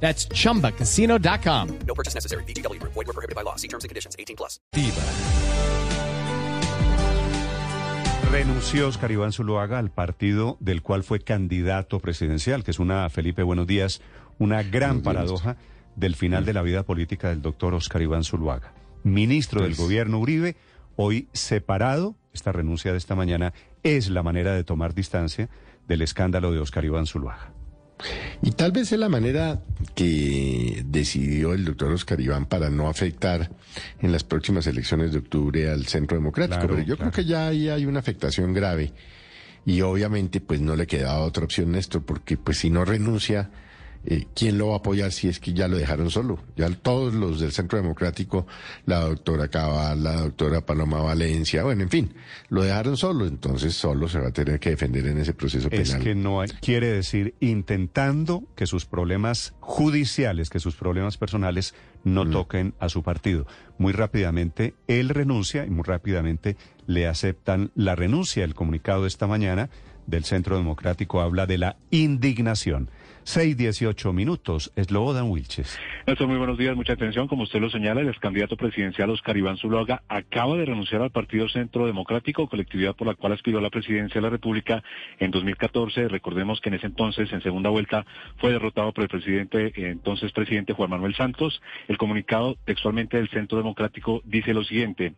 That's chumbacasino.com. No purchase necessary. BGW. Void were prohibited by law. See terms and conditions. 18 plus. Renunció Oscar Iván Zuluaga al partido del cual fue candidato presidencial, que es una, Felipe, buenos días, una gran paradoja del final de la vida política del doctor Oscar Iván Zuluaga. Ministro del gobierno Uribe, hoy separado, esta renuncia de esta mañana es la manera de tomar distancia del escándalo de Oscar Iván Zuluaga. Y tal vez es la manera que decidió el doctor Oscar Iván para no afectar en las próximas elecciones de octubre al Centro Democrático. Claro, Pero yo claro. creo que ya ahí hay una afectación grave. Y obviamente pues no le quedaba otra opción, Néstor, porque pues si no renuncia, eh, ¿quién lo va a apoyar si es que ya lo dejaron solo? Ya todos los del Centro Democrático, la doctora Cabal, la doctora Paloma Valencia, bueno, en fin, lo dejaron solo, entonces solo se va a tener que defender en ese proceso Es penal. que no hay, quiere decir intentando que sus problemas judiciales, que sus problemas personales no toquen a su partido. Muy rápidamente él renuncia y muy rápidamente le aceptan la renuncia. El comunicado de esta mañana del Centro Democrático habla de la indignación. 6-18 minutos, Slobodan Wilches. Néstor, muy buenos días, mucha atención. Como usted lo señala, el ex candidato presidencial Oscar Iván Zuluaga acaba de renunciar al Partido Centro Democrático, colectividad por la cual aspiró a la presidencia de la República en 2014. Recordemos que en ese entonces, en segunda vuelta, fue derrotado por el presidente, eh, entonces presidente Juan Manuel Santos. El comunicado textualmente del Centro Democrático dice lo siguiente.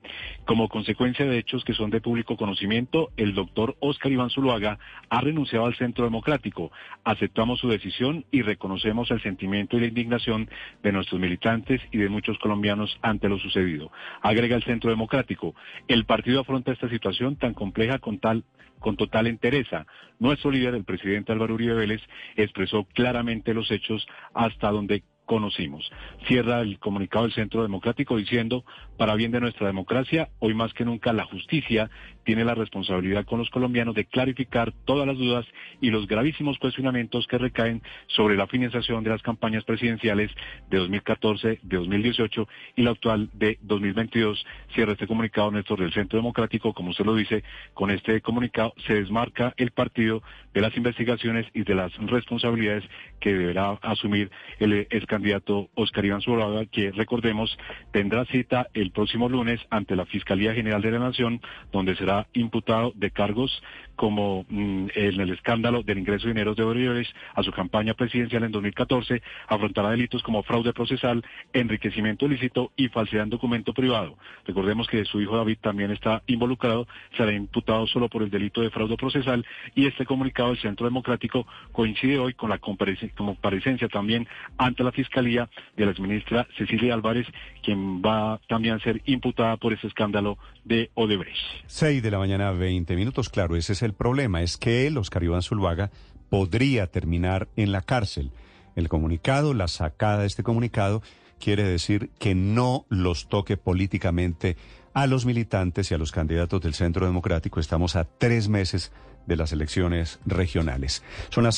Como consecuencia de hechos que son de público conocimiento, el doctor Oscar Iván Zuluaga ha renunciado al Centro Democrático. Aceptamos su decisión y reconocemos el sentimiento y la indignación de nuestros militantes y de muchos colombianos ante lo sucedido. Agrega el Centro Democrático. El partido afronta esta situación tan compleja con tal con total entereza. Nuestro líder, el presidente Álvaro Uribe Vélez, expresó claramente los hechos hasta donde conocimos. Cierra el comunicado del Centro Democrático diciendo, para bien de nuestra democracia, hoy más que nunca la justicia tiene la responsabilidad con los colombianos de clarificar todas las dudas y los gravísimos cuestionamientos que recaen sobre la financiación de las campañas presidenciales de 2014, de 2018 y la actual de 2022. Cierra este comunicado, Néstor, del Centro Democrático, como usted lo dice, con este comunicado se desmarca el partido de las investigaciones y de las responsabilidades que deberá asumir el ex candidato Oscar Iván Zuluaga, que recordemos tendrá cita el próximo lunes ante la Fiscalía General de la Nación, donde será imputado de cargos como mm, en el escándalo del ingreso de dineros de Orioles a su campaña presidencial en 2014, afrontará delitos como fraude procesal, enriquecimiento ilícito y falsedad en documento privado. Recordemos que su hijo David también está involucrado, será imputado solo por el delito de fraude procesal y este comunicado del Centro Democrático coincide hoy con la comparece- comparecencia también ante la Fiscalía de la exministra Cecilia Álvarez, quien va también a ser imputada por ese escándalo de Odebrecht. 6 de la mañana, 20 minutos. Claro, ese es el problema. Es que él, Oscar Iván Zuluaga, podría terminar en la cárcel. El comunicado, la sacada de este comunicado, quiere decir que no los toque políticamente a los militantes y a los candidatos del Centro Democrático. Estamos a tres meses de las elecciones regionales. Son las